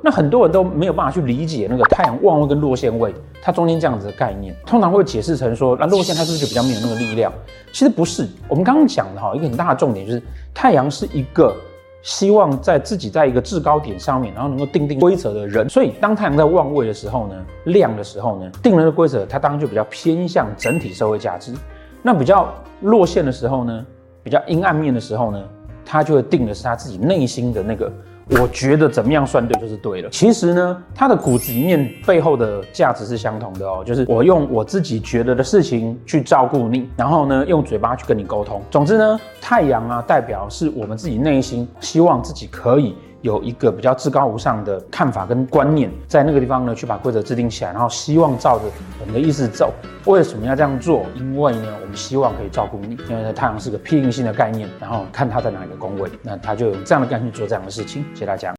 那很多人都没有办法去理解那个太阳旺位跟落陷位，它中间这样子的概念，通常会解释成说，那落陷它是不是就比较没有那个力量？其实不是，我们刚刚讲的哈，一个很大的重点就是太阳是一个希望在自己在一个制高点上面，然后能够定定规则的人。所以当太阳在旺位的时候呢，亮的时候呢，定了的规则，它当然就比较偏向整体社会价值。那比较落陷的时候呢，比较阴暗面的时候呢，它就会定的是他自己内心的那个。我觉得怎么样算对就是对了。其实呢，它的骨子里面背后的价值是相同的哦，就是我用我自己觉得的事情去照顾你，然后呢，用嘴巴去跟你沟通。总之呢，太阳啊，代表是我们自己内心希望自己可以。有一个比较至高无上的看法跟观念，在那个地方呢，去把规则制定起来，然后希望照着我们的意思走。为什么要这样做？因为呢，我们希望可以照顾你。因为呢，太阳是个庇应性的概念，然后看它在哪一个宫位，那它就有这样的概念去做这样的事情。谢谢大家。